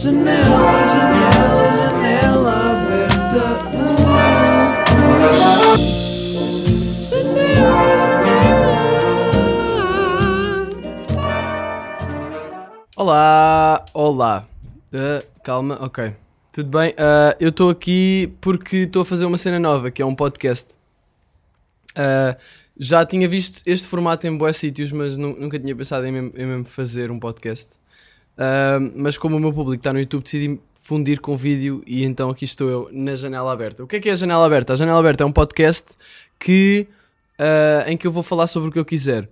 Janela, janela, janela aberta. Olá, olá. Uh, calma, ok. Tudo bem? Uh, eu estou aqui porque estou a fazer uma cena nova, que é um podcast. Uh, já tinha visto este formato em boas sítios, mas nu- nunca tinha pensado em em mesmo fazer um podcast. Uh, mas como o meu público está no YouTube, decidi fundir com vídeo e então aqui estou eu na janela aberta. O que é que é a janela aberta? A janela aberta é um podcast que, uh, em que eu vou falar sobre o que eu quiser.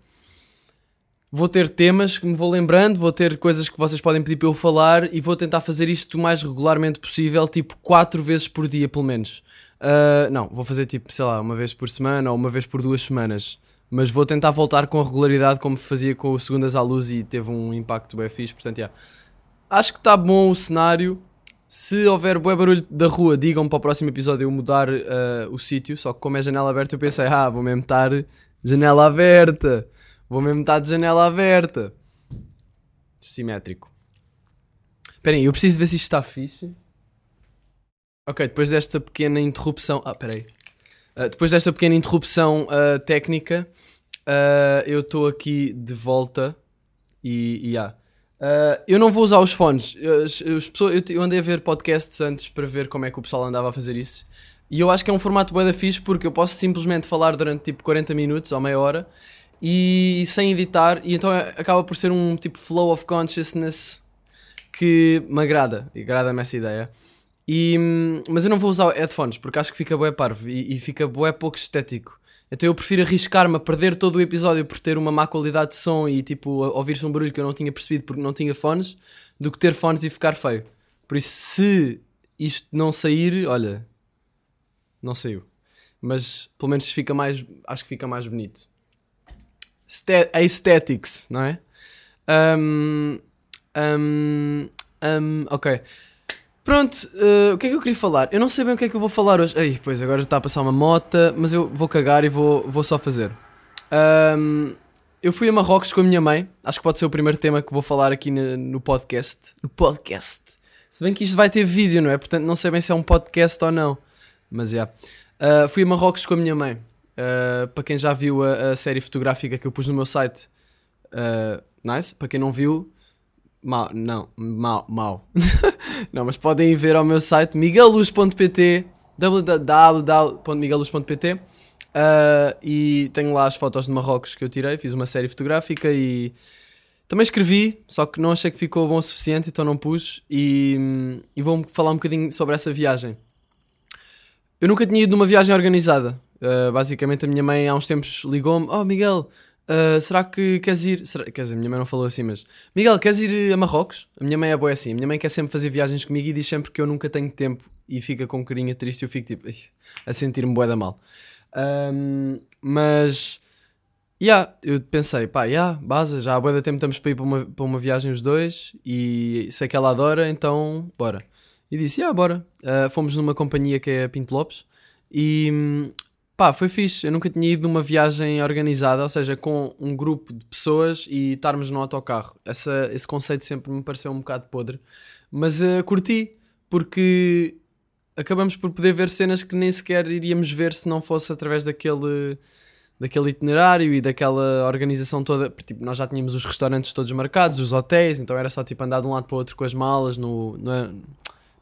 Vou ter temas que me vou lembrando, vou ter coisas que vocês podem pedir para eu falar e vou tentar fazer isto o mais regularmente possível, tipo 4 vezes por dia, pelo menos. Ah, não, vou fazer tipo, sei lá, uma vez por semana ou uma vez por duas semanas. Mas vou tentar voltar com regularidade como fazia com o Segundas à Luz e teve um impacto bem fixe, portanto, yeah. Acho que está bom o cenário. Se houver bué barulho da rua, digam para o próximo episódio eu mudar ah, o sítio. Só que como é janela aberta, eu pensei, ah, vou mesmo estar janela aberta. Vou mesmo estar de janela aberta. Simétrico. Esperem, eu preciso ver se isto está fixe. Ok, depois desta pequena interrupção. Ah, peraí. Ah, depois desta pequena interrupção ah, técnica, ah, eu estou aqui de volta e. e. Ah, eu não vou usar os fones. As- as pessoas- eu, eu andei a ver podcasts antes para ver como é que o pessoal andava a fazer isso. E eu acho que é um formato bué da fixe porque eu posso simplesmente falar durante tipo 40 minutos ou meia hora e sem editar, e então é- acaba por ser um tipo flow of consciousness que me agrada, e agrada-me essa ideia. E, mas eu não vou usar headphones porque acho que fica bué parvo e, e fica bué pouco estético. Então eu prefiro arriscar-me a perder todo o episódio por ter uma má qualidade de som e tipo ouvir-se um barulho que eu não tinha percebido porque não tinha fones, do que ter fones e ficar feio. Por isso, se isto não sair, olha, não saiu. Mas pelo menos fica mais, acho que fica mais bonito. Aesthetics, não é? Um, um, um, ok. Pronto, eh, o que é que eu queria falar? Eu não sei bem o que é que eu vou falar hoje. Ei, pois agora está a passar uma mota, mas eu vou cagar e vou, vou só fazer. Um, eu fui a Marrocos com a minha mãe. Acho que pode ser o primeiro tema que vou falar aqui no, no podcast. No podcast. Se bem que isto vai ter vídeo, não é? Portanto, não sei bem se é um podcast ou não. Mas já. Uh, fui a Marrocos com a minha mãe. Uh, para quem já viu a, a série fotográfica que eu pus no meu site, uh, nice. Para quem não viu, mal, não, mal, mal. não, mas podem ir ver ao meu site miguelluz.pt www.miguelluz.pt uh, e tenho lá as fotos de Marrocos que eu tirei. Fiz uma série fotográfica e também escrevi, só que não achei que ficou bom o suficiente, então não pus. E, e vou falar um bocadinho sobre essa viagem. Eu nunca tinha ido numa viagem organizada. Uh, basicamente, a minha mãe há uns tempos ligou-me: Oh, Miguel, uh, será que queres ir? Será... Quer dizer, minha mãe não falou assim, mas Miguel, queres ir a Marrocos? A minha mãe é boa assim. A minha mãe quer sempre fazer viagens comigo e diz sempre que eu nunca tenho tempo e fica com carinha triste e eu fico tipo a sentir-me boa da mal. Um, mas, yeah, eu pensei, pá, yeah, base, já há boa da tempo estamos para ir para uma, para uma viagem os dois e sei que ela adora, então bora. E disse, yeah, bora. Uh, fomos numa companhia que é a Pinto Lopes e hum, pá, foi fixe. Eu nunca tinha ido numa viagem organizada, ou seja, com um grupo de pessoas e estarmos no autocarro. Essa, esse conceito sempre me pareceu um bocado podre, mas uh, curti porque acabamos por poder ver cenas que nem sequer iríamos ver se não fosse através daquele, daquele itinerário e daquela organização toda. Tipo, nós já tínhamos os restaurantes todos marcados, os hotéis, então era só tipo andar de um lado para o outro com as malas no, no,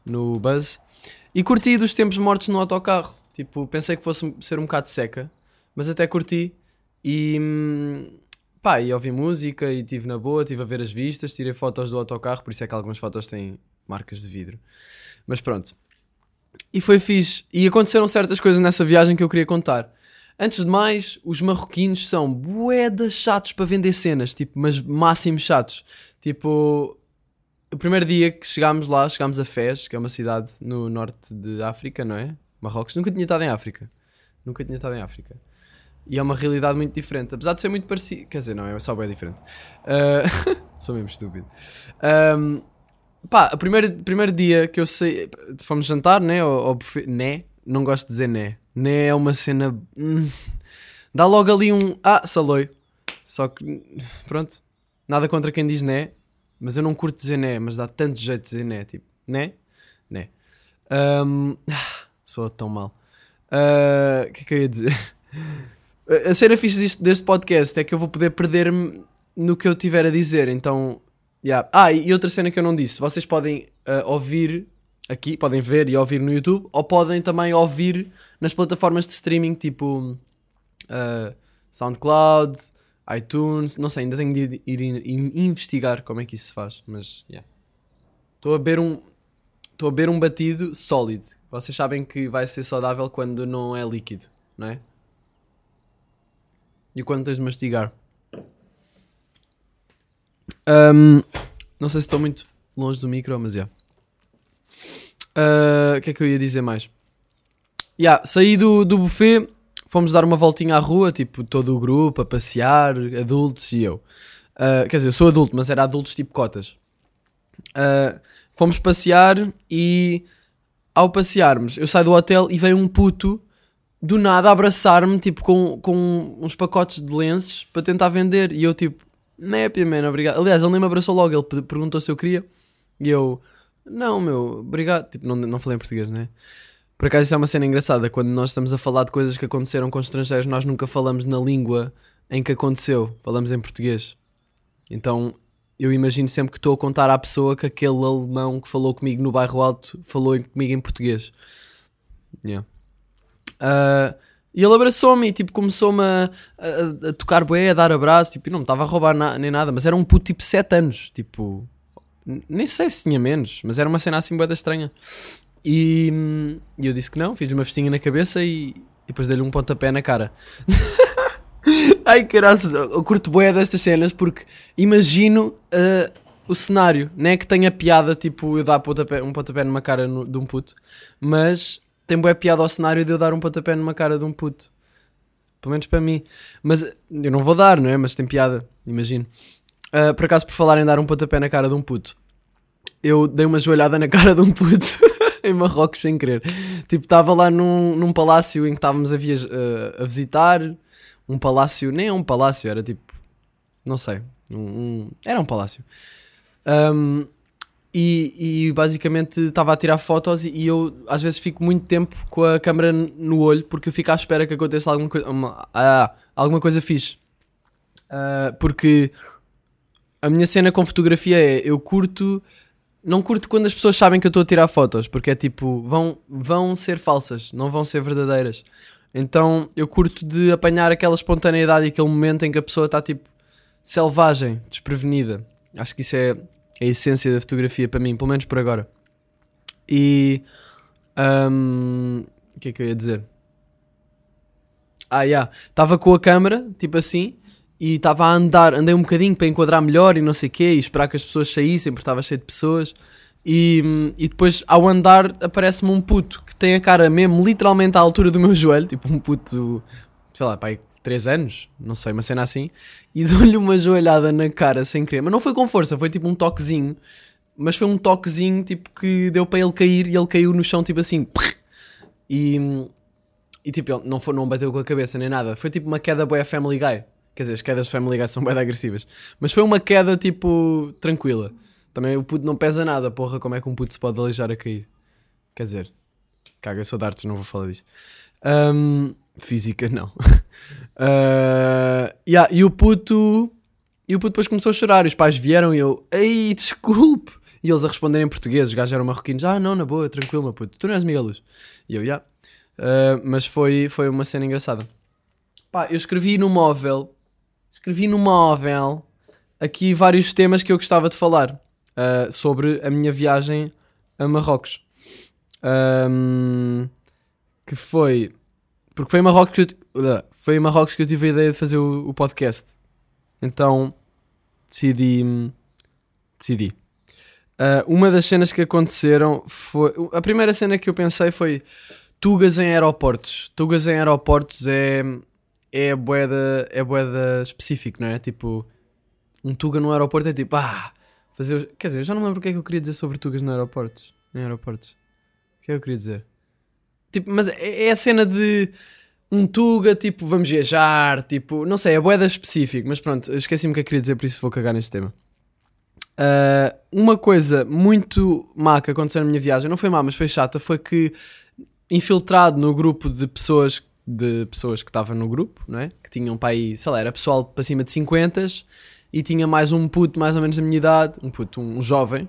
no bus. E curti dos tempos mortos no autocarro. Tipo, pensei que fosse ser um bocado seca, mas até curti. E hum, pá, e ouvi música e estive na boa, estive a ver as vistas, tirei fotos do autocarro, por isso é que algumas fotos têm marcas de vidro. Mas pronto. E foi fixe. E aconteceram certas coisas nessa viagem que eu queria contar. Antes de mais, os marroquinos são bué chatos para vender cenas, tipo, mas máximo chatos. Tipo, o primeiro dia que chegámos lá, chegámos a Fez, que é uma cidade no norte de África, não é? Marrocos. Nunca tinha estado em África. Nunca tinha estado em África. E é uma realidade muito diferente. Apesar de ser muito parecido. Quer dizer, não, é só bem diferente. Uh, Sou mesmo estúpido. Um, pá, o primeiro, primeiro dia que eu sei. Fomos jantar, né? Buffet. Né? Não gosto de dizer né. Né é uma cena. hum, dá logo ali um. Ah, saloi. Só que. Pronto. Nada contra quem diz né. Mas eu não curto dizer né, mas dá tanto jeito de dizer né, tipo, né? Né. Ahm, sou tão mal. Ah, O que é que eu ia dizer? A cena fixe disto, deste podcast é que eu vou poder perder-me no que eu tiver a dizer, então. yeah. Ah, e outra cena que eu não disse: vocês podem ah, ouvir aqui, podem ver e ouvir no YouTube, ou podem também ouvir nas plataformas de streaming tipo ah, SoundCloud, iTunes, não sei, ainda tenho de ir, ir- ir investigar como é que isso se faz, mas. Estou a beber um. Estou a beber um batido sólido. Vocês sabem que vai ser saudável quando não é líquido, não é? E quando tens de mastigar. Ahm, não sei se estou muito longe do micro, mas é. Ah, O que é que eu ia dizer mais? Yeah, saí do, do buffet, fomos dar uma voltinha à rua, tipo todo o grupo, a passear, adultos e eu. Ah, quer dizer, eu sou adulto, mas era adultos tipo cotas. Ah, fomos passear e ao passearmos, eu saio do hotel e veio um puto do nada abraçar-me, tipo, com, com uns pacotes de lenços para tentar vender. E eu, tipo, népia, man, obrigado. Aliás, ele nem me abraçou logo, ele pe- perguntou se eu queria. E eu, não, meu, obrigado. Tipo, não, não falei em português, né? Por acaso, isso é uma cena engraçada. Quando nós estamos a falar de coisas que aconteceram com estrangeiros, nós nunca falamos na língua em que aconteceu, falamos em português. Então, eu imagino sempre que estou a contar à pessoa que aquele alemão que falou comigo no bairro alto falou comigo em português. Yeah. Ah, e ele abraçou-me e tipo começou-me a, a- a tocar bué, a dar abraço, tipo, e não me estava a roubar na- nem nada, mas era um puto tipo 7 anos, tipo, nem sei se tinha menos, mas era uma cena assim bué da estranha. E, e eu disse que não, fiz-lhe uma festinha na cabeça e, e depois dei-lhe um pontapé na cara. Ai caraças, eu curto bué destas cenas porque imagino ah, o cenário, não é que tenha piada, tipo, eu dar pontapé- um pontapé numa cara no- de um puto, mas tem bué piada ao cenário de eu dar um pontapé numa cara de um puto. Pelo menos para mim. Mas eu não vou dar, não é? Mas tem piada, imagino. Ah, por acaso, por falar em dar um pontapé na cara de um puto, eu dei uma joelhada na cara de um puto em Marrocos sem querer. Tipo, estava lá num, num palácio em que estávamos a, ah, a visitar. Um palácio, nem é um palácio, era tipo, não sei, um, um- era um palácio. Ahm, e, e basicamente estava a tirar fotos e, e eu às vezes fico muito tempo com a câmera no olho porque eu fico à espera que aconteça alguma coisa, uma- ah, alguma coisa fixe. Ah, porque a minha cena com fotografia é eu curto, não curto quando as pessoas sabem que eu estou a tirar fotos, porque é tipo, vão, vão ser falsas, não vão ser verdadeiras. Então eu curto de apanhar aquela espontaneidade e aquele momento em que a pessoa está tipo selvagem, desprevenida. Acho que isso é a essência da fotografia para mim, pelo menos por agora. E ahm, o que é que eu ia dizer? Ah, já, estava com a câmera, tipo assim, e estava a andar, andei um bocadinho para enquadrar melhor e não sei o quê, e esperar que as pessoas saíssem, porque estava cheio de pessoas. E, e depois, ao andar, aparece-me um puto que tem a cara mesmo literalmente à altura do meu joelho, tipo um puto, sei lá, pai, 3 anos, não sei, uma cena assim, e dou-lhe uma joelhada na cara sem querer. Mas não foi com força, foi tipo um toquezinho, mas foi um toquezinho tipo que deu para ele cair e ele caiu no chão, tipo assim, e, e tipo, ele não, foi, não bateu com a cabeça nem nada, foi tipo uma queda boa Family Guy. Quer dizer, as quedas de Family Guy são bem agressivas, mas foi uma queda tipo tranquila. Também o puto não pesa nada, porra, como é que um puto se pode aleijar a cair? Quer dizer, caga, eu sou de artes, não vou falar disto. Ahm, física, não. Ah, yeah, e o puto. E o puto depois começou a chorar. E os pais vieram e eu, ei, desculpe. E eles a responderem em português. Os gajos eram marroquinos. Ah, não, na boa, tranquilo, meu puto. Tu não és Miguel Luz. E eu, já. Ah, mas foi, foi uma cena engraçada. Pá, eu escrevi no móvel. Escrevi no móvel aqui vários temas que eu gostava de falar ah, sobre a minha viagem a Marrocos. Ahm, que foi. Porque foi em Marrocos que eu, foi em Marrocos que eu tive a ideia de fazer o, o podcast. Então decidi. Decidi. Ah, uma das cenas que aconteceram foi. A primeira cena que eu pensei foi tugas em aeroportos. Tugas em aeroportos é. É boeda, é boeda específico, não é? Tipo, um tuga no aeroporto é tipo, ah, fazer. Quer dizer, eu já não lembro o que é que eu queria dizer sobre tugas no aeroportos. Em aeroportos. O que é que eu queria dizer? Tipo, mas é, é a cena de um tuga, tipo, vamos viajar, tipo, não sei, é boeda específico, mas pronto, esqueci-me o que eu queria dizer, por isso vou cagar neste tema. Uh, uma coisa muito má que aconteceu na minha viagem, não foi má, mas foi chata, foi que infiltrado no grupo de pessoas de pessoas que estavam no grupo, não é? Que tinham para aí, sei lá, era pessoal para cima de 50 e tinha mais um puto mais ou menos da minha idade, um puto, um jovem,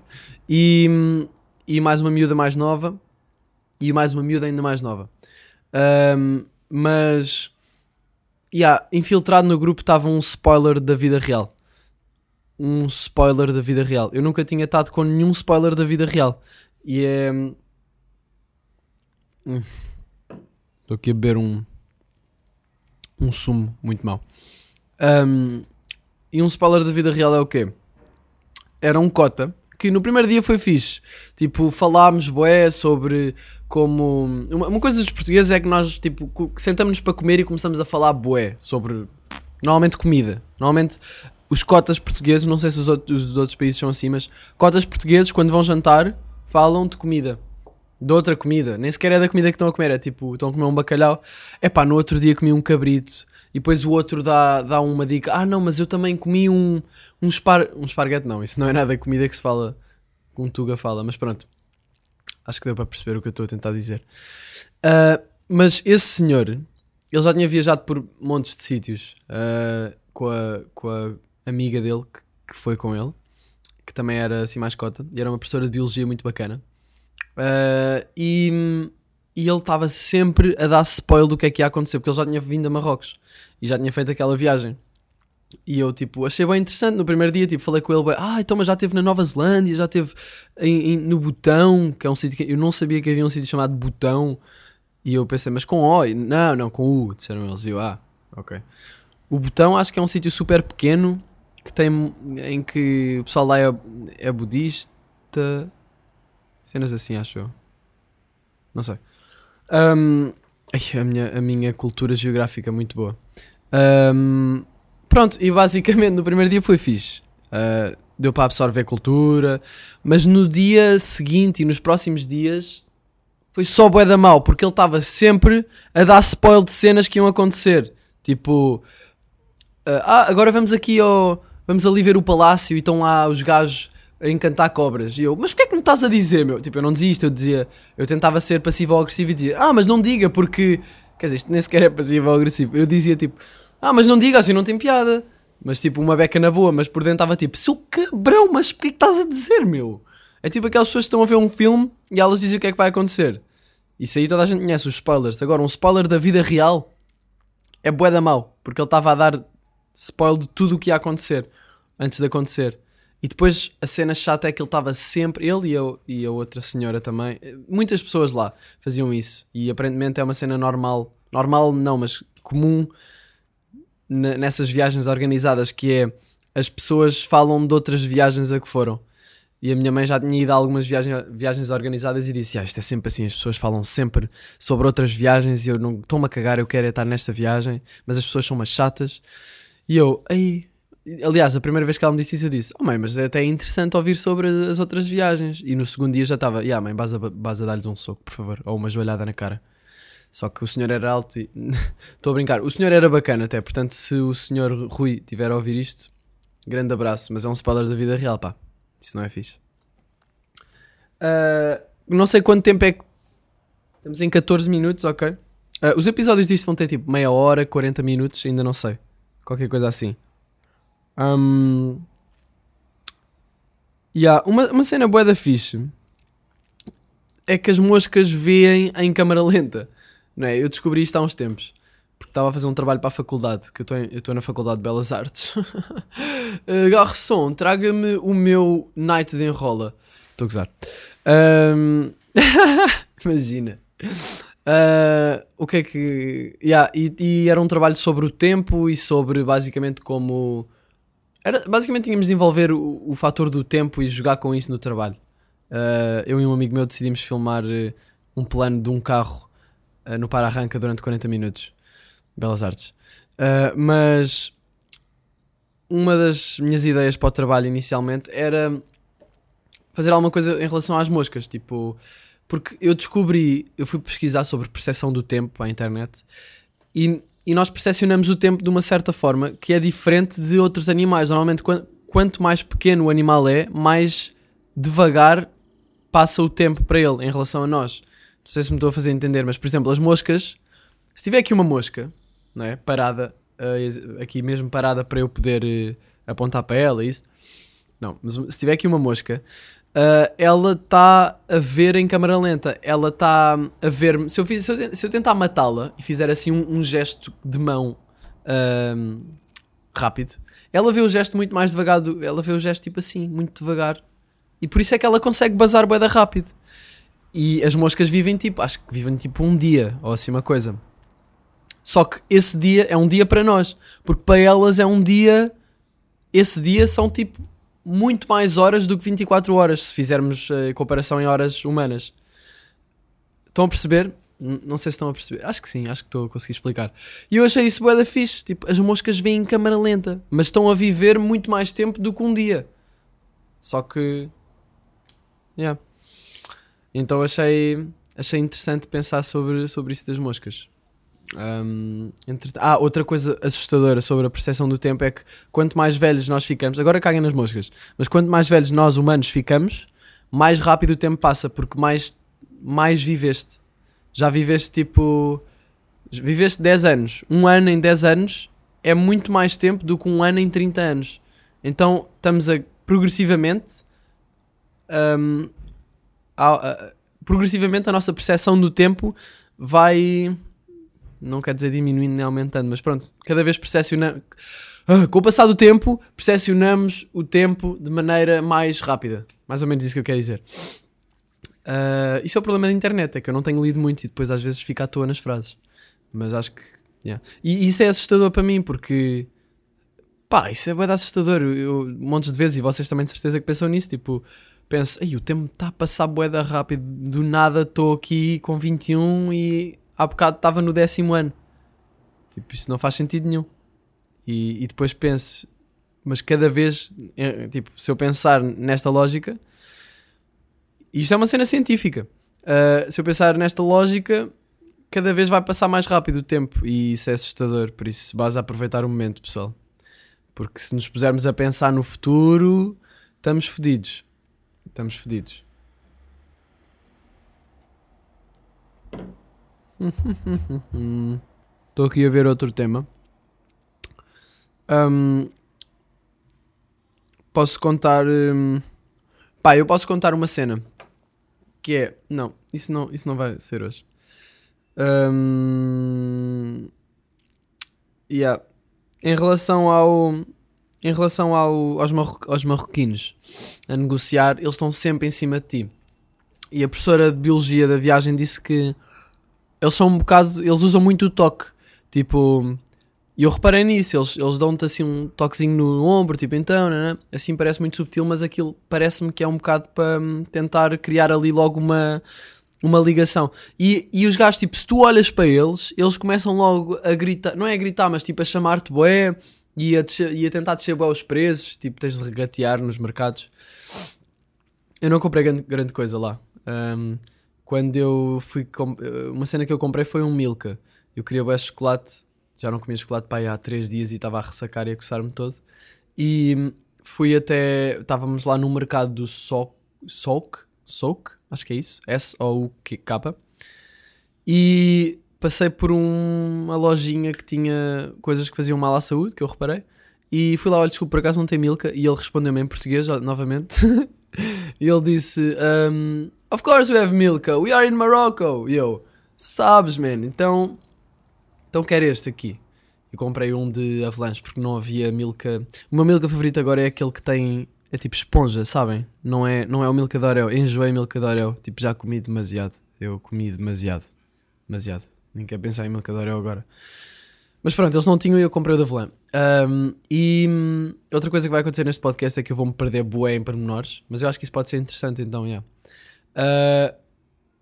e, e mais uma miúda mais nova e mais uma miúda ainda mais nova. Um, mas, yeah, infiltrado no grupo estava um spoiler da vida real. Um spoiler da vida real. Eu nunca tinha estado com nenhum spoiler da vida real. E é. Hum. Estou aqui a beber um. Um sumo muito mau. Um, e um spoiler da vida real é o quê? Era um cota que no primeiro dia foi fixe. Tipo, falámos boé sobre como. Uma, coisa dos portugueses é que nós, tipo, sentamos-nos para comer e começamos a falar boé sobre. Normalmente comida. Normalmente os cotas portugueses, não sei se os outros, os outros países são assim, mas cotas portugueses, quando vão jantar, falam de comida. De outra comida. Nem sequer é da comida que estão a comer. É tipo, estão a comer um bacalhau. É pá, no outro dia comi um cabrito. Depois o outro dá, dá uma dica. Ah, não, mas eu também comi um, um, espar, um esparguete. Não, isso não é nada comida que se fala. Com um Tuga fala. Mas pronto. Acho que deu para perceber o que eu estou a tentar dizer. Uh, mas esse senhor, ele já tinha viajado por montes de sítios uh, com, a, com a amiga dele que, que, foi com ele, que também era assim mais cota, e era uma professora de biologia muito bacana. Uh, e e ele estava sempre a dar spoiler do que é que ia acontecer, porque ele já tinha vindo a Marrocos e já tinha feito aquela viagem. E eu, tipo, achei bem interessante no primeiro dia, tipo, falei com ele, ah, então, mas já esteve na Nova Zelândia, já esteve em, em, no Botão, que é um sítio que eu não sabia que havia um sítio chamado Botão. E eu pensei, mas com O? Não, não, com U, disseram eles. E eu, ah, ok. O Botão acho que é um sítio super pequeno, que tem, em que o pessoal lá é, é budista, cenas assim, acho eu. Não sei. Um, ai, a, minha, a minha cultura geográfica é muito boa. Um, pronto, e basicamente no primeiro dia foi fixe. Uh, deu para absorver cultura, mas no dia seguinte e nos próximos dias foi só bué da mal, porque ele estava sempre a dar spoiler de cenas que iam acontecer. Tipo, uh, ah, agora vamos aqui ao. Vamos ali ver o palácio e estão lá os gajos a encantar cobras. E eu, mas porquê é que me estás a dizer, meu? Tipo, eu não dizia isto, eu dizia, eu tentava ser passivo ou agressivo e dizia, ah, mas não diga porque. Quer dizer, isto nem sequer é passivo ou agressivo. Eu dizia tipo, ah, mas não diga assim, não tem piada. Mas tipo, uma beca na boa, mas por dentro estava tipo, seu cabrão, mas porquê que estás a dizer, meu? É tipo aquelas pessoas que estão a ver um filme e elas dizem o que é que vai acontecer. Isso aí toda a gente conhece, os spoilers. Agora, um spoiler da vida real é bué da mau, porque ele estava a dar spoiler de tudo o que ia acontecer antes de acontecer. E depois a cena chata é que ele estava sempre, ele e, eu, e a outra senhora também, muitas pessoas lá faziam isso. E aparentemente é uma cena normal, normal não, mas comum nessas viagens organizadas, que é as pessoas falam de outras viagens a que foram. E a minha mãe já tinha ido a algumas viagens, viagens organizadas e disse: ah, Isto é sempre assim, as pessoas falam sempre sobre outras viagens e eu não estou-me a cagar, eu quero é estar nesta viagem, mas as pessoas são umas chatas. E eu, aí, Aliás, a primeira vez que ela me disse isso, eu disse: Oh mãe, mas é até interessante ouvir sobre as outras viagens. E no segundo dia já estava: Yeah, mãe, vas a, a dar-lhes um soco, por favor, ou uma joelhada na cara. Só que o senhor era alto e. Estou a brincar. O senhor era bacana até, portanto, se o senhor Rui tiver a ouvir isto, grande abraço. Mas é um spoiler da vida real, pá. Isso não é fixe. Uh, não sei quanto tempo é que. Estamos em 14 minutos, ok? Uh, os episódios disto vão ter tipo meia hora, 40 minutos, ainda não sei. Qualquer coisa assim. Um, yeah, uma, uma cena boa da fixe é que as moscas veem em câmara lenta. Não é? Eu descobri isto há uns tempos. Porque estava a fazer um trabalho para a faculdade, que eu estou na Faculdade de Belas Artes. uh, garçom, traga-me o meu night de enrola. Estou a gozar. Um, imagina. Uh, o que é que. Yeah, e, e, era um trabalho sobre o tempo e sobre basicamente como era, basicamente tínhamos de envolver o, o fator do tempo e jogar com isso no trabalho. Uh, eu e um amigo meu decidimos filmar uh, um plano de um carro uh, no para-arranca durante 40 minutos. Belas artes. mas uma das minhas ideias para o trabalho inicialmente era fazer alguma coisa em relação às moscas. Tipo, porque eu descobri, eu fui pesquisar sobre percepção do tempo à internet e e nós percepcionamos o tempo de uma certa forma que é diferente de outros animais. Normalmente, quanto mais pequeno o animal é, mais devagar passa o tempo para ele em relação a nós. Não sei se me estou a fazer entender, mas por exemplo, as moscas, se tiver aqui uma mosca, não é? Parada, eh, aqui mesmo parada para eu poder eh, apontar para ela, isso. Não, mas se tiver aqui uma mosca, eh, ela está a ver em câmara lenta. Ela está a ver. Se eu, fiz, se eu, se eu tentar matá-la e fizer assim um, um gesto de mão ahm, rápido, ela vê o gesto muito mais devagar. do- ela vê o gesto tipo assim, muito devagar. E por isso é que ela consegue bazar boeda rápido. E as moscas vivem tipo, acho que vivem tipo um dia ou assim uma coisa. Só que esse dia é um dia para nós, porque para elas é um dia. Esse dia são tipo muito mais horas do que 24 horas, se fizermos a comparação em horas humanas. Estão a perceber? Não sei se estão a perceber. Acho que sim, acho que estou a conseguir explicar. E eu achei isso bué da fixe. Tipo, as moscas vêm em câmara lenta, mas estão a viver muito mais tempo do que um dia. Só que. Yeah. Então achei, achei interessante pensar sobre, sobre isso das moscas. Um, entre- Ah, outra coisa assustadora sobre a percepção do tempo é que quanto mais velhos nós ficamos, agora caguem nas moscas, mas quanto mais velhos nós humanos ficamos, mais rápido o tempo passa, porque mais, mais viveste. Já viveste tipo. Viveste 10 anos. Um ano em 10 anos é muito mais tempo do que um ano em 30 anos. Então estamos a progressivamente. um, a- a- progressivamente a nossa percepção do tempo vai. Não quer dizer diminuindo nem aumentando, mas pronto, cada vez percepcionamos. Com o passar do tempo, percepcionamos o tempo de maneira mais rápida. Mais ou menos isso que eu quero dizer. Ah, isso é o problema da internet, é que eu não tenho lido muito e depois às vezes fico à toa nas frases. Mas acho que. yeah. E isso é assustador para mim porque. Pá, isso é bem assustador. Eu, montes de vezes, e vocês também de certeza que pensam nisso. Tipo, penso, Ei, o tempo está a passar boeda rápido. Do nada estou aqui com 21 e há bocado estava no décimo ano. Tipo, isso não faz sentido nenhum. E, e depois penso, mas cada vez, eh, tipo, se eu pensar nesta lógica, isto é uma cena científica. Uh, se eu pensar nesta lógica, cada vez vai passar mais rápido o tempo e isso é assustador. Por isso, basta aproveitar o momento, pessoal. Porque se nos pusermos a pensar no futuro, estamos fodidos. Estamos fodidos. Estou aqui a ver outro tema. Ahm, posso contar. hum, pá, eu posso contar uma cena. Que é. Não, isso não, isso não vai ser hoje. Ahm, yeah. Em relação ao. Em relação ao, aos, marro, aos marroquinos a negociar, eles estão sempre em cima de ti. E a professora de biologia da viagem disse que eles são um bocado. Eles usam muito o toque. Tipo. E eu reparei nisso, eles, eles dão-te assim um toquezinho no ombro, tipo então, né? assim parece muito subtil, mas aquilo parece-me que é um bocado para hum, tentar criar ali logo uma, uma ligação. E, e os gajos, tipo, se tu olhas para eles, eles começam logo a gritar, não é a gritar, mas tipo a chamar-te boé e a, e a tentar descer bué os preços, tipo, tens de regatear nos mercados. Eu não comprei grande, grande coisa lá. Hum, quando eu fui. com- Uma cena que eu comprei foi um Milka. Eu queria bué chocolate, já não comia chocolate para há 3 dias e estava a ressacar e a coçar-me todo. E hum, fui até. Estávamos lá no mercado do Souk. Souk? Souk? Acho que é isso. S-O-U-K. E passei por um- uma lojinha que tinha coisas que faziam mal à saúde, que eu reparei. E fui lá, olha, desculpa, por acaso não tem Milka. E ele respondeu-me em português, novamente. e ele disse: um, Of course we have Milka, we are in Morocco. E eu, sabes, man, então. Então quero este aqui. E comprei um de Avalanche porque não havia Milka. O meu Milka favorito agora é aquele que tem. É tipo esponja, sabem? Não é, não é o Milka de Oreo. Enjoei Milka de. Tipo, já comi demasiado. Eu comi demasiado. Demasiado. Nem quero pensar em Milka de agora. Mas pronto, eles não tinham e eu comprei o da Avelã. Um, e hum, outra coisa que vai acontecer neste podcast é que eu vou-me perder bué em pormenores. Mas eu acho que isso pode ser interessante, então, yeah. Uh,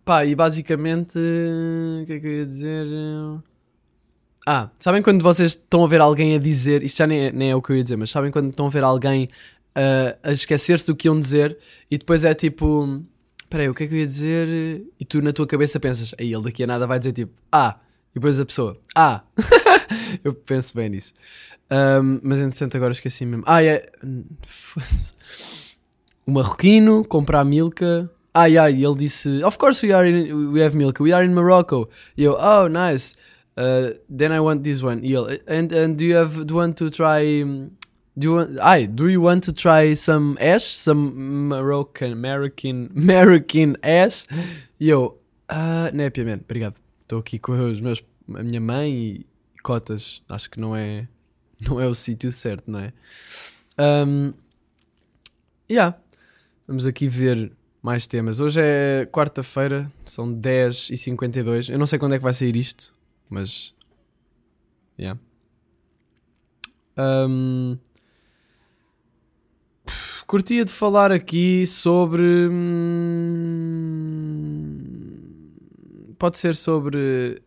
pá, e basicamente. O que é que eu ia dizer? Ah, sabem quando vocês estão a ver alguém a dizer, isto já nem é, nem é o que eu ia dizer, mas sabem quando estão a ver alguém uh, a esquecer-se do que iam dizer e depois é tipo, peraí, o que é que eu ia dizer? E tu na tua cabeça pensas, aí ele daqui a nada vai dizer tipo, ah, depois a pessoa, ah, eu penso bem nisso. Um, mas entretanto agora esqueci mesmo. Ah, é. foda-se. O marroquino comprar Milka. Ai ai, ele disse, Of course we are in, we have Milka, we are in Morocco. E eu, oh nice. Uh, then I want this one. E ele, and, and do you have do you want to try do you want, ai, do you want to try some ash? Some Moroccan, American, American ash? E eu, ah, népia, man, obrigado. Estou aqui com os meus, a minha mãe e cotas. Acho que não é, não é o sítio certo, não é? Um, yeah. Vamos aqui ver mais temas. Hoje é quarta-feira, são 10h52. Eu não sei quando é que vai sair isto, mas. Yeah. Um, curtia de falar aqui sobre. hum, Pode ser sobre.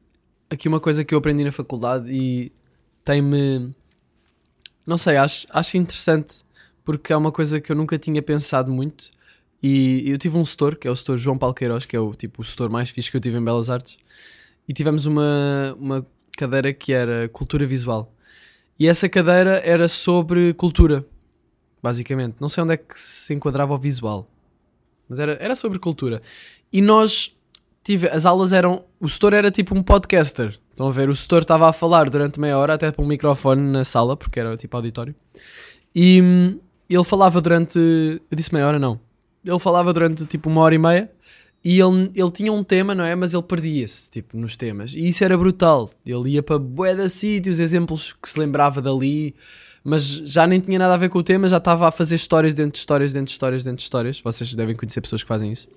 Aqui uma coisa que eu aprendi na faculdade e tem-me. Não sei, acho, acho interessante porque é uma coisa que eu nunca tinha pensado muito. E eu tive um setor, que é o setor João Paulo Queiroz, que é o, tipo, o setor mais fixe que eu tive em Belas Artes. E tivemos uma, uma cadeira que era cultura visual. E essa cadeira era sobre cultura, basicamente. Não sei onde é que se enquadrava o visual, mas era, era sobre cultura. E nós, tive, as aulas eram. O setor era tipo um podcaster. Estão a ver? O setor estava a falar durante meia hora, até para um microfone na sala, porque era tipo auditório. E hum, ele falava durante. Eu disse meia hora, não. Ele falava durante tipo uma hora e meia. E ele, ele tinha um tema, não é? Mas ele perdia-se, tipo, nos temas. E isso era brutal. Ele ia para bué de sítios, exemplos que se lembrava dali, mas já nem tinha nada a ver com o tema, já estava a fazer histórias dentro de histórias, dentro de histórias, dentro de histórias. Vocês devem conhecer pessoas que fazem isso.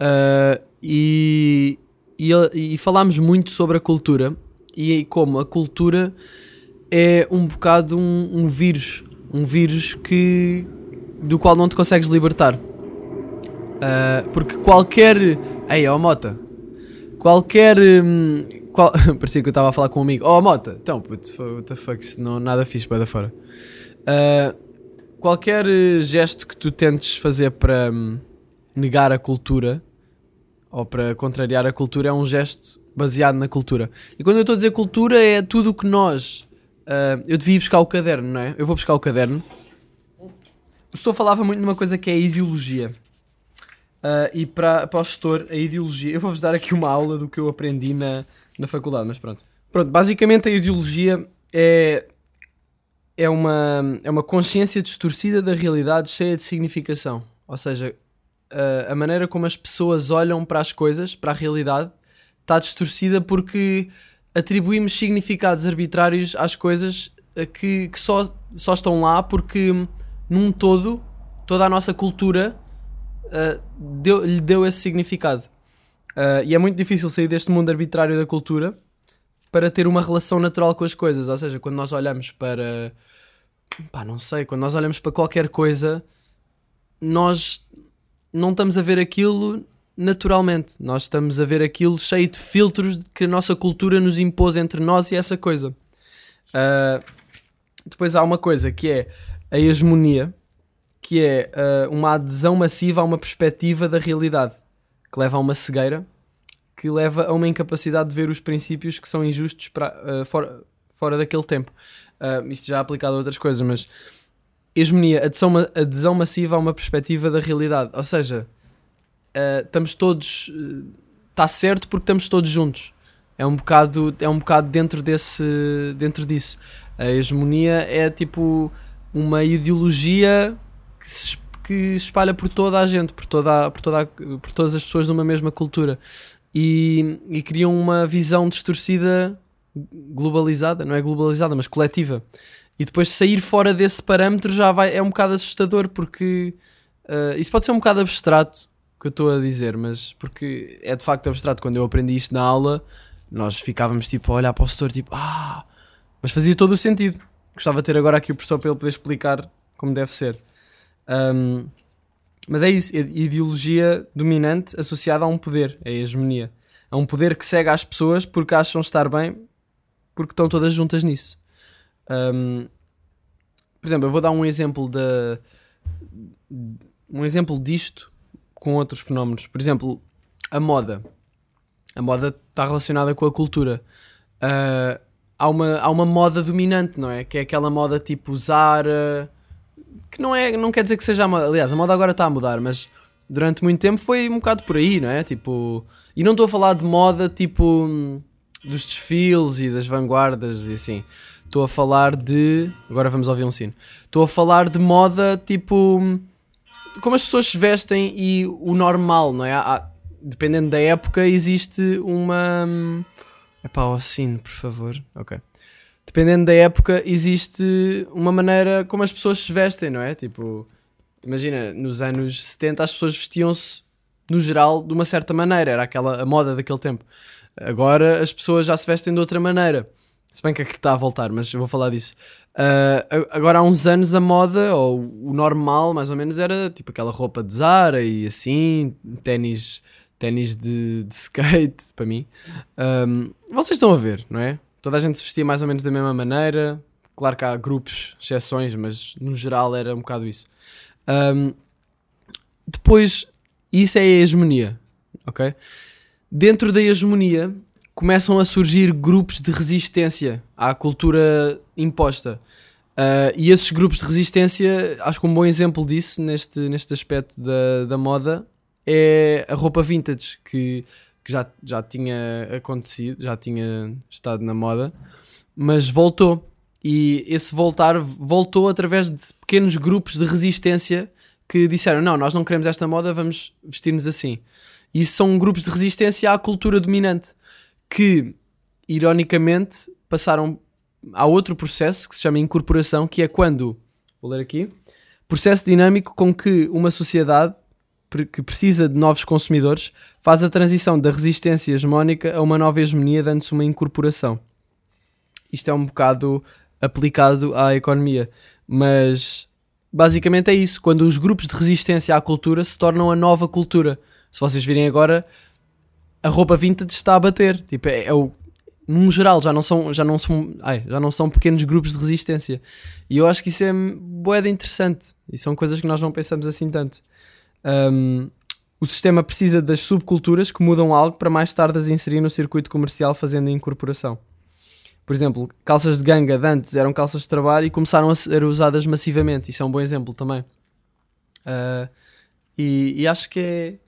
Ah, e, e, e falámos muito sobre a cultura e como a cultura é um bocado um, um vírus, um vírus que do qual não te consegues libertar. Ah, porque qualquer. Ei, ó Mota. Qualquer. hum, qual- Parecia que eu estava a falar com um amigo. Oh Mota, então, puto, what the fuck, isso não, nada fixe para da fora. Ah, qualquer gesto que tu tentes fazer para hum, negar a cultura ou para contrariar a cultura é um gesto baseado na cultura. E quando eu estou a dizer cultura é tudo o que nós. ah, eu devia ir buscar o caderno, não é? Eu vou buscar o caderno. O Gestor falava muito numa coisa que é a ideologia. Ah, e para, para o gestor, a ideologia. Eu vou-vos dar aqui uma aula do que eu aprendi na, na faculdade, mas pronto. Pronto, basicamente a ideologia é, é, uma, é uma consciência distorcida da realidade cheia de significação. Ou seja, a, a maneira como as pessoas olham para as coisas, para a realidade, está distorcida porque atribuímos significados arbitrários às coisas eh, que, que só, só estão lá porque num todo, toda a nossa cultura uh, deu, lhe deu esse significado. Uh, e é muito difícil sair deste mundo arbitrário da cultura para ter uma relação natural com as coisas. Ou seja, quando nós olhamos para. pá, não sei, quando nós olhamos para qualquer coisa, nós não estamos a ver aquilo naturalmente. Nós estamos a ver aquilo cheio de filtros que a nossa cultura nos impôs entre nós e essa coisa. Uh, depois há uma coisa que é a hegemonia, que é uh, uma adesão massiva a uma perspectiva da realidade, que leva a uma cegueira, que leva a uma incapacidade de ver os princípios que são injustos para, uh, fora, fora daquele tempo. Uh, isto já é aplicado a outras coisas, mas hegemonia, adesão, adesão massiva a uma perspectiva da realidade. Ou seja, uh, estamos todos. Está certo porque estamos todos juntos. É um bocado, é um bocado dentro, desse, dentro disso. A hegemonia é tipo uma ideologia que se, que espalha por toda a gente, por, toda a- por, toda a- por todas as pessoas de uma mesma cultura. E, e criam uma visão distorcida, globalizada, não é globalizada, mas coletiva. E depois sair fora desse parâmetro já vai, é um bocado assustador porque uh, isso pode ser um bocado abstrato que eu estou a dizer, mas porque é de facto abstrato. Quando eu aprendi isto na aula, nós ficávamos tipo a olhar para o setor, tipo, ah, mas fazia todo o sentido. Gostava de ter agora aqui o professor para ele poder explicar como deve ser. Um, mas é isso, é ideologia dominante associada a um poder, é a hegemonia. A um poder que cega as pessoas porque acham estar bem, porque estão todas juntas nisso. Um, por exemplo, eu vou dar um exemplo da um exemplo disto com outros fenómenos. Por exemplo, a moda. A moda está relacionada com a cultura. Ah, há, uma, há uma moda dominante, não é? Que é aquela moda tipo Zara, que não, é, não quer dizer que seja a moda. Aliás, a moda agora está a mudar, mas durante muito tempo foi um bocado por aí, não é? Tipo, e não estou a falar de moda tipo dos desfiles e das vanguardas e assim. Estou a falar de. Agora vamos ouvir um sino. Estou a falar de moda tipo. Como as pessoas se vestem e o normal, não é? Há- dependendo da época, existe uma. Epá, o sino, por favor. Ok. Dependendo da época, existe uma maneira como as pessoas se vestem, não é? Tipo, imagina, nos anos 70 as pessoas vestiam-se, no geral, de uma certa maneira. Era aquela a moda daquele tempo. Agora as pessoas já se vestem de outra maneira. Se bem que aqui está a voltar, mas eu vou falar disso. A- agora há uns anos a moda, ou o normal, mais ou menos, era tipo aquela roupa de Zara e assim, ténis, ténis de, de skate, para mim. Um, vocês estão a ver, não é? Toda a gente se vestia mais ou menos da mesma maneira. Claro que há grupos, exceções, mas no geral era um bocado isso. Um, depois, isso é a hegemonia, ok? Dentro da hegemonia começam a surgir grupos de resistência à cultura imposta. Uh, e esses grupos de resistência, acho que um bom exemplo disso, neste, neste aspecto da, da moda, é a roupa vintage, que, que já, já tinha acontecido, já tinha estado na moda, mas voltou. E esse voltar voltou através de pequenos grupos de resistência que disseram: Não, nós não queremos esta moda, vamos vestir-nos assim. E são grupos de resistência à cultura dominante que, ironicamente, passaram há outro processo que se chama incorporação, que é quando, vou ler aqui, processo dinâmico com que uma sociedade que precisa de novos consumidores faz a transição da resistência hegemónica a uma nova hegemonia, dando-se uma incorporação. Isto é um bocado aplicado à economia, mas basicamente é isso. Quando os grupos de resistência à cultura se tornam a nova cultura. Se vocês virem agora, a roupa vintage está a bater. Tipo, é, é o num geral, já não são, já não são, ai, já não são pequenos grupos de resistência. E eu acho que isso é boeda interessante. E são coisas que nós não pensamos assim tanto. Um, o sistema precisa das subculturas que mudam algo para mais tarde as inserir no circuito comercial fazendo a incorporação. Por exemplo, calças de ganga de antes eram calças de trabalho e começaram a ser usadas massivamente. Isso é um bom exemplo também. Uh, e, e acho que é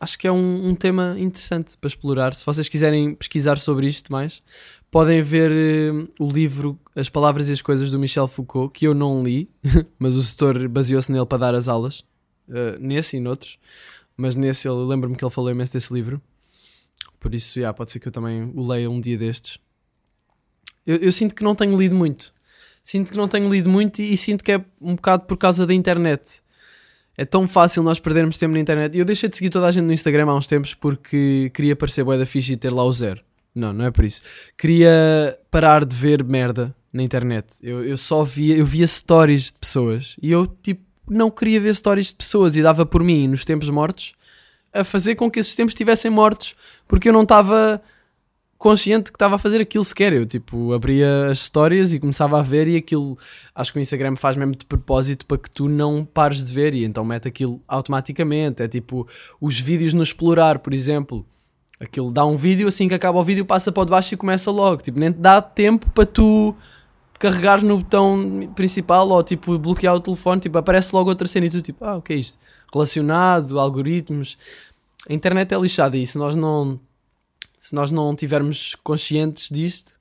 acho que é um, um tema interessante para explorar. Se vocês quiserem pesquisar sobre isto mais, podem ver eh, o livro As Palavras e as Coisas do Michel Foucault, que eu não li, mas o setor baseou-se nele para dar as aulas, eh, nesse e noutros. Mas nesse, eu lembro-me que ele falou imenso desse livro. Por isso, yeah, pode ser que eu também o leia um dia destes. Eu, eu sinto que não tenho lido muito. Sinto que não tenho lido muito e, e sinto que é um bocado por causa da internet. É tão fácil nós perdermos tempo na internet. Eu deixei de seguir toda a gente no Instagram há uns tempos porque queria parecer bué da e ter lá o zero. Não, não é por isso. Queria parar de ver merda na internet. Eu, eu só via, eu via stories de pessoas e eu tipo não queria ver stories de pessoas e dava por mim nos tempos mortos a fazer com que esses tempos estivessem mortos porque eu não estava consciente que estava a fazer aquilo sequer. Eu tipo abria as histórias e começava a ver e aquilo acho que o Instagram faz mesmo de propósito para que tu não pares de ver e então mete aquilo automaticamente. É tipo os vídeos no explorar, por exemplo. Aquilo dá um vídeo, assim que acaba o vídeo, passa para o de baixo e começa logo. Tipo, nem te dá tempo para tu carregares no botão principal ou tipo bloquear o telefone. Tipo, aparece logo outra cena e tu tipo, ah, o que é isto? Relacionado, algoritmos. A internet é lixada e se nós não se nós não tivermos conscientes disto,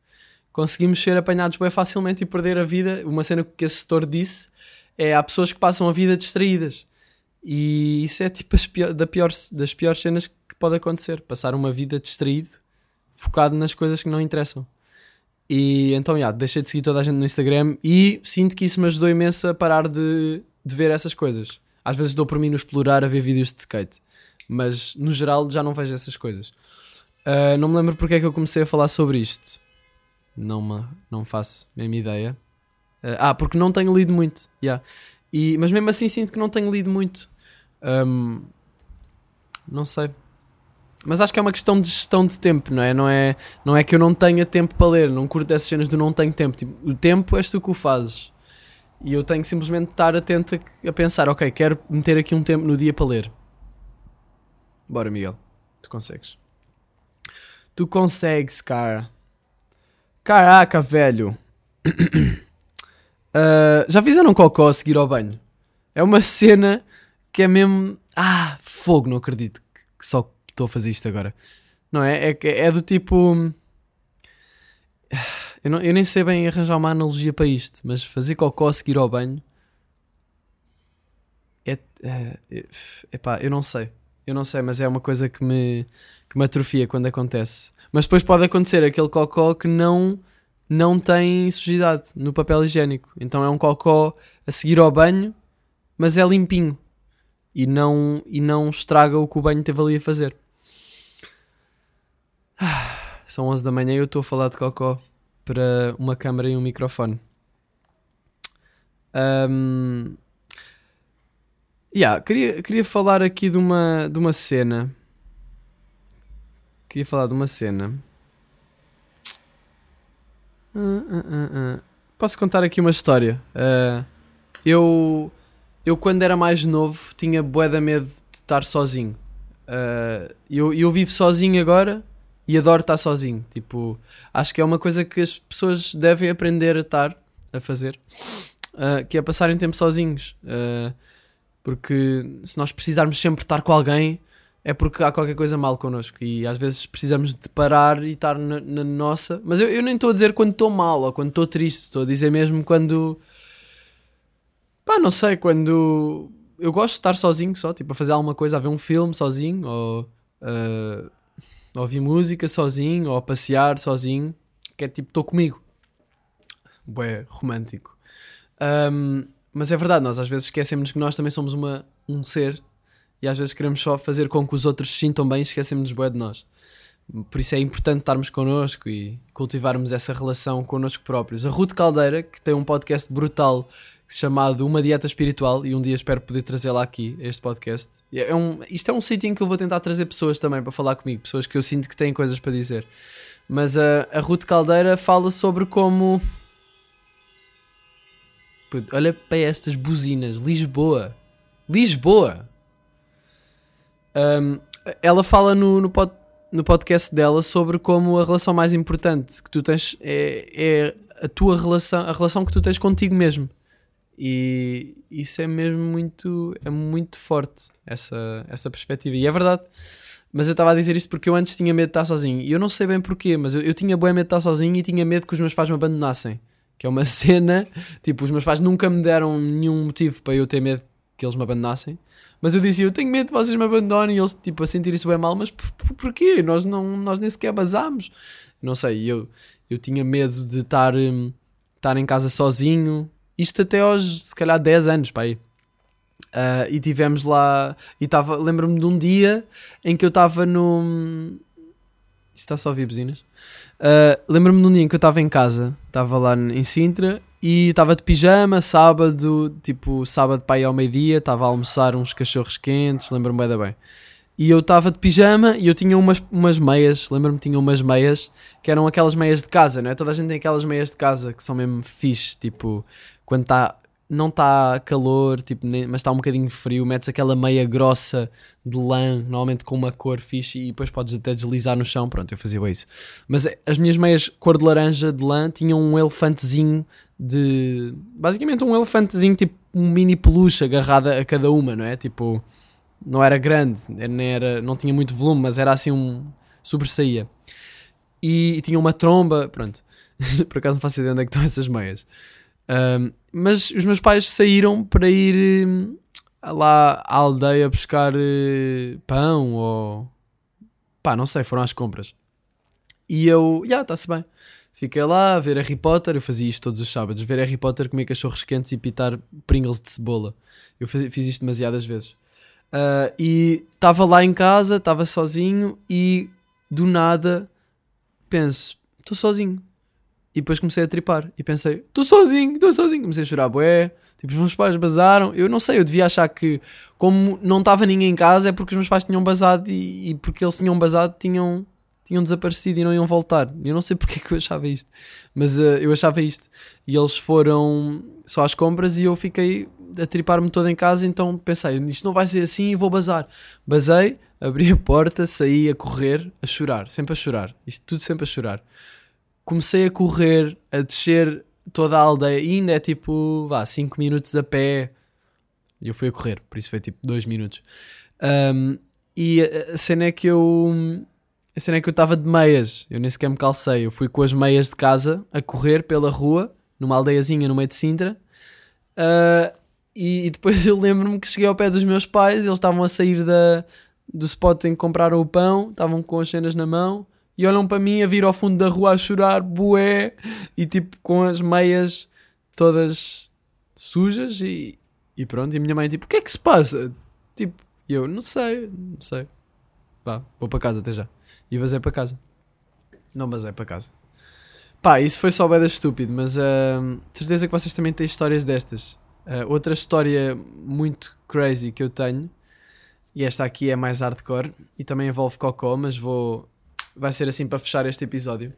conseguimos ser apanhados bem facilmente e perder a vida. Uma cena que esse setor disse é há pessoas que passam a vida distraídas. E isso é tipo pior, da pior, das piores cenas que pode acontecer. Passar uma vida distraído, focado nas coisas que não interessam. E então, já, deixei de seguir toda a gente no Instagram e sinto que isso me ajudou imenso a parar de, de ver essas coisas. Às vezes dou por mim no explorar a ver vídeos de skate, mas no geral já não vejo essas coisas. Uh, não me lembro porque é que eu comecei a falar sobre isto. Não, me, não faço a mesma ideia. Uh, ah, porque não tenho lido muito. Yeah. E, mas mesmo assim sinto que não tenho lido muito. Um, não sei. Mas acho que é uma questão de gestão de tempo, não é? Não é, não é que eu não tenha tempo para ler. Não curto essas cenas do não tenho tempo. Tipo, o tempo és tu que o fazes. E eu tenho que simplesmente estar atento a, a pensar: ok, quero meter aqui um tempo no dia para ler. Bora, Miguel. Tu consegues. Tu consegues, cara. Caraca, velho. Ah, já fizeram cocó a seguir ao banho? É uma cena que é mesmo. Ah, fogo, não acredito que só estou a fazer isto agora. Não é? É, é do tipo. Eu, não- eu nem sei bem arranjar uma analogia para isto, mas fazer cocó a seguir ao banho. É. é epá, eu não sei. Eu não sei, mas é uma coisa que me, que me atrofia quando acontece. Mas depois pode acontecer aquele cocó que não, não tem sujidade no papel higiênico. Então é um cocó a seguir ao banho, mas é limpinho. E não, e não estraga o que o banho teve ali a fazer. São 11 da manhã e eu estou a falar de cocó para uma câmera e um microfone. Ahm, yeah, queria, queria falar aqui de uma, de uma cena. Queria falar de uma cena. Ah, ah, ah. Posso contar aqui uma história? Ah, eu, eu, quando era mais novo, tinha de medo de estar sozinho. Ah, eu, eu vivo sozinho agora e adoro estar sozinho. Tipo, acho que é uma coisa que as pessoas devem aprender a estar a fazer, ah, que é passarem tempo sozinhos. Ah, porque se nós precisarmos sempre estar com alguém, é porque há qualquer coisa mal connosco. E às vezes precisamos de parar e estar na, na nossa. Mas eu, eu nem estou a dizer quando estou mal ou quando estou triste, estou a dizer mesmo quando. Pá, não sei, quando. Eu gosto de estar sozinho só, tipo, a fazer alguma coisa, a ver um filme sozinho, ou ah, a ouvir música sozinho, ou a passear sozinho, que é tipo, estou comigo. Bué, romântico. Ahm, mas é verdade, nós às vezes esquecemos que nós também somos uma, um ser e às vezes queremos só fazer com que os outros se sintam bem e esquecemos bué de nós. Por isso é importante estarmos connosco e cultivarmos essa relação connosco próprios. A Ruth Caldeira, que tem um podcast brutal chamado Uma Dieta Espiritual, e um dia espero poder trazê-la aqui, este podcast. É um, isto é um sítio em que eu vou tentar trazer pessoas também para falar comigo, pessoas que eu sinto que têm coisas para dizer. Mas a, a Ruth Caldeira fala sobre como. Olha para estas buzinas, Lisboa. Lisboa! Um, ela fala no, no, pod- no podcast dela sobre como a relação mais importante que tu tens é, é a tua relação, a relação que tu tens contigo mesmo. E isso é mesmo muito, é muito forte, essa, essa perspectiva. E é verdade. Mas eu estava a dizer isto porque eu antes tinha medo de estar sozinho. E eu não sei bem porquê, mas eu, eu tinha bem medo de estar sozinho e tinha medo que os meus pais me abandonassem. Que é uma cena, tipo, os meus pais nunca me deram nenhum motivo para eu ter medo que eles me abandonassem. Mas eu dizia, eu tenho medo que vocês me abandonem e eles, tipo, a sentirem-se bem mal. Mas por, por, porquê? Nós, não, nós nem sequer basámos. Não sei, eu, eu tinha medo de estar, hum, estar em casa sozinho. Isto até aos, se calhar, 10 anos, pá, aí. Ah, e tivemos lá. E estava. Lembro-me de um dia em que eu estava no. Isto está só a ouvir buzinas. Ah, Lembro-me de um dia em que eu estava em casa, estava lá em Sintra e estava de pijama, sábado, tipo sábado para aí ao meio-dia, estava a almoçar uns cachorros quentes, lembro-me bem bem. E eu estava de pijama e eu tinha umas, umas meias, lembro-me tinha umas meias que eram aquelas meias de casa, não é? Toda a gente tem aquelas meias de casa que são mesmo fixe, tipo, quando está não está calor, tipo, nem- mas está um bocadinho frio, metes aquela meia grossa de lã, normalmente com uma cor fixe, e depois podes até deslizar no chão. Pronto, eu fazia isso. Mas eh, as minhas meias cor de laranja de lã tinham um elefantezinho de. Basicamente um elefantezinho, tipo um mini peluche agarrado a cada uma, não é? Tipo, não era grande, nem era, não tinha muito volume, mas era assim um. sobressaía. E, e tinha uma tromba, pronto. Por acaso não faço ideia onde é que estão essas meias. Mas os meus pais saíram para ir hum, lá à aldeia buscar eh, pão ou pá, não sei, foram às compras. E eu, já, está-se bem. Fiquei lá a ver Harry Potter, eu fazia isto todos os sábados, ver Harry Potter, comer cachorros quentes e pitar Pringles de cebola. Eu fazia- fiz isto demasiadas vezes. Ah, e estava lá em casa, estava sozinho e do nada penso, estou sozinho. E depois comecei a tripar e pensei, estou sozinho, estou sozinho. Comecei a chorar, bué. Tipo, os meus pais basaram. Eu não sei, eu devia achar que, como não estava ninguém em casa, é porque os meus pais tinham basado e, e porque eles tinham basado, tinham, tinham desaparecido e não iam voltar. Eu não sei porque é que eu achava isto, mas eh, eu achava isto. E eles foram só às compras e eu fiquei a tripar-me todo em casa. Então pensei, isto não vai ser assim e vou bazar. Basei, abri a porta, saí a correr, a chorar, sempre a chorar. Isto tudo sempre a chorar. Comecei a correr, a descer toda a aldeia, e ainda é tipo, vá, 5 minutos a pé. E eu fui a correr, por isso foi tipo 2 minutos. Um, e a cena é que eu. A cena é que eu estava de meias, eu nem sequer me calcei. Eu fui com as meias de casa a correr pela rua, numa aldeiazinha no meio de Sintra. Ah, e, e depois eu lembro-me que cheguei ao pé dos meus pais, eles estavam a sair da, do spot em que compraram o pão, estavam com as cenas na mão e olham para mim a vir ao fundo da rua a chorar, bué, e tipo com as meias todas sujas e, e pronto. E a minha mãe tipo, o que é que se passa? Tipo, e eu, não sei, não sei. Vá, vou para casa até já. E basei para casa. Não basei para casa. Pá, isso foi só beda estúpido, mas de certeza que vocês também têm histórias destas. Ah, outra história muito crazy que eu tenho, e esta aqui é mais hardcore, e também envolve cocó, mas vou. Vai ser assim para fechar este episódio.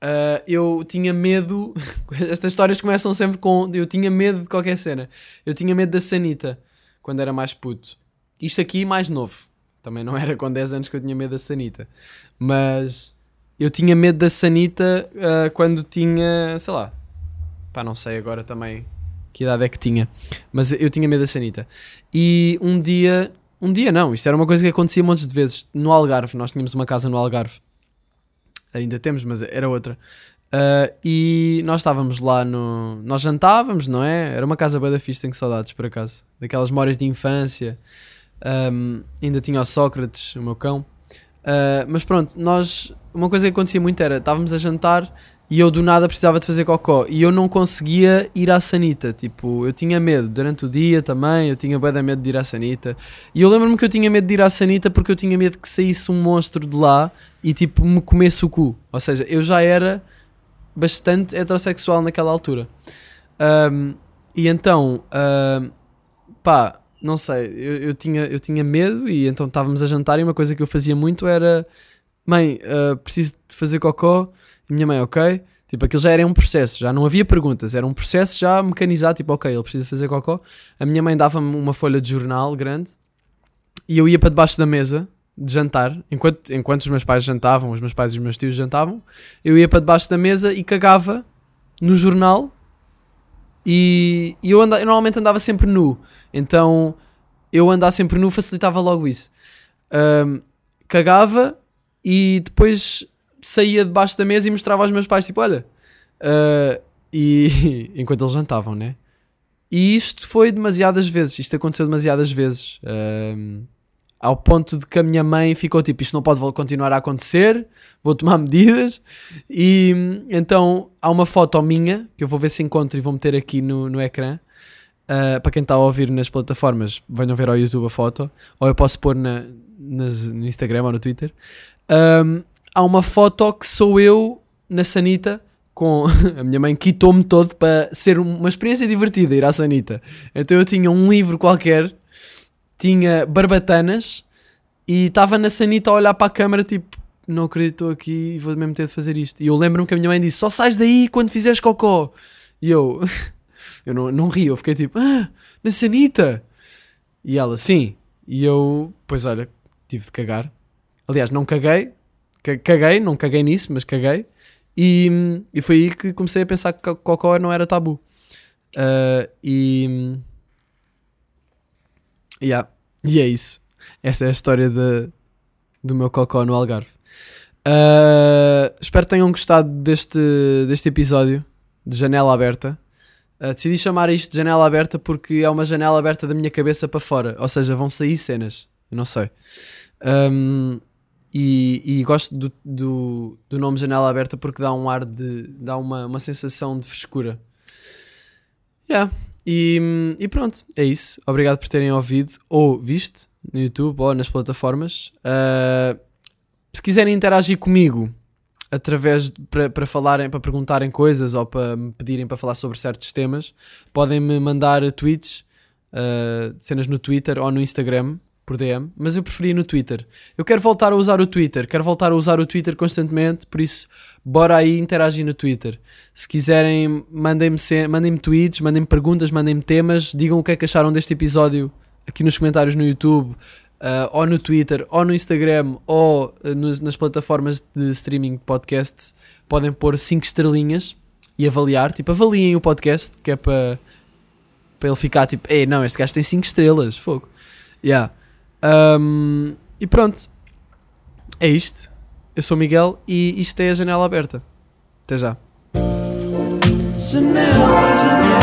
Ah, eu tinha medo. Estas histórias começam sempre com. Eu tinha medo de qualquer cena. Eu tinha medo da sanita quando era mais puto. Isto aqui mais novo. Também não era com 10 anos que eu tinha medo da sanita. Mas eu tinha medo da sanita ah, quando tinha. sei lá. Pá, não sei agora também que idade é que tinha. Mas eu tinha medo da sanita. E um dia. Um dia não, isto era uma coisa que acontecia montes de vezes. No Algarve, nós tínhamos uma casa no Algarve. Ainda temos, mas era outra. Ah, e nós estávamos lá no. Nós jantávamos, não é? Era uma casa bem da fixe, tenho saudades por acaso. Daquelas memórias de infância. Ahm, ainda tinha o Sócrates, o meu cão. Ah, mas pronto, nós. Uma coisa que acontecia muito era: estávamos a jantar e eu do nada precisava de fazer cocó e eu não conseguia ir à sanita. Tipo, eu tinha medo durante o dia também. Eu tinha bem da medo de ir à sanita. E eu lembro-me que eu tinha medo de ir à sanita porque eu tinha medo que saísse um monstro de lá e tipo me comesse o cu. Ou seja, eu já era bastante heterossexual naquela altura. Ahm, e então, ahm, pá, não sei, eu, eu tinha, eu tinha medo e então estávamos a jantar e uma coisa que eu fazia muito era: Mãe, ah, preciso de fazer cocó. E minha mãe, ok. Tipo, aquilo já era um processo, já não havia perguntas, era um processo já mecanizado, tipo, ok, ele precisa fazer cocó. A minha mãe dava-me uma folha de jornal grande e eu ia para debaixo da mesa de jantar, enquanto, enquanto os meus pais jantavam, os meus pais e os meus tios jantavam, eu ia para debaixo da mesa e cagava no jornal e, e eu, anda, eu normalmente andava sempre nu, então eu andar sempre nu facilitava logo isso. Ahm, cagava e depois saía debaixo da mesa e mostrava aos meus pais, tipo, olha, ah, e enquanto eles jantavam, né? E isto foi demasiadas vezes, isto aconteceu demasiadas vezes. Ahm, ao ponto de que a minha mãe ficou tipo: Isto não pode continuar a acontecer, vou tomar medidas. E então há uma foto minha que eu vou ver se encontro e vou meter aqui no, no ecrã. Ah, para quem está a ouvir nas plataformas, venham ver ao YouTube a foto, ou eu posso pôr na, nas- no Instagram ou no Twitter. Ahm, há uma foto que sou eu na Sanita. Com a minha mãe quitou-me todo para ser uma experiência divertida ir à Sanita. Então eu tinha um livro qualquer tinha barbatanas e estava na sanita a olhar para a câmara tipo não acredito aqui e vou mesmo ter de fazer isto. E eu lembro-me que a minha mãe disse só sais daí quando fizeres cocó. E eu eu não, não ri, eu fiquei tipo ah, na sanita. E ela sim. E eu, pois olha, tive de cagar. Aliás não caguei ca- caguei, não caguei nisso, mas caguei. E, e foi aí que comecei a pensar que co- cocó não era tabu. Ah, e Yeah. E é isso. Essa é a história de, do meu cocó no Algarve. Ah, espero que tenham gostado deste, deste episódio de Janela Aberta. Ah, decidi chamar isto de Janela Aberta porque é uma janela aberta da minha cabeça para fora. Ou seja, vão sair cenas. Eu não sei. Ahm, e, e gosto do, do, do nome Janela Aberta porque dá um ar de. dá uma, uma sensação de frescura. Yeah. E, e pronto, é isso. Obrigado por terem ouvido ou visto no YouTube ou nas plataformas. Ah, se quiserem interagir comigo através para falarem, para perguntarem coisas ou para me pedirem para falar sobre certos temas, podem me mandar tweets, ah, cenas no Twitter ou no Instagram por DM, mas eu preferia no Twitter. Eu quero voltar a usar o Twitter, quero voltar a usar o Twitter constantemente, por isso, bora aí interagir no Twitter. Se quiserem, mandem-me mandem tweets, mandem-me perguntas, mandem-me temas, digam o que é que acharam deste episódio aqui nos comentários no YouTube, uh, ou no Twitter, ou no Instagram, ou ah, uh, nos, nas plataformas de streaming de podcasts. Podem pôr 5 estrelinhas e avaliar. Tipo, avaliem o podcast, que é para ele ficar tipo, ei, não, este gajo tem 5 estrelas, fogo. Yeah. Um, e pronto. É isto. Eu sou o Miguel e isto é a janela aberta. Até já. Janela, janela.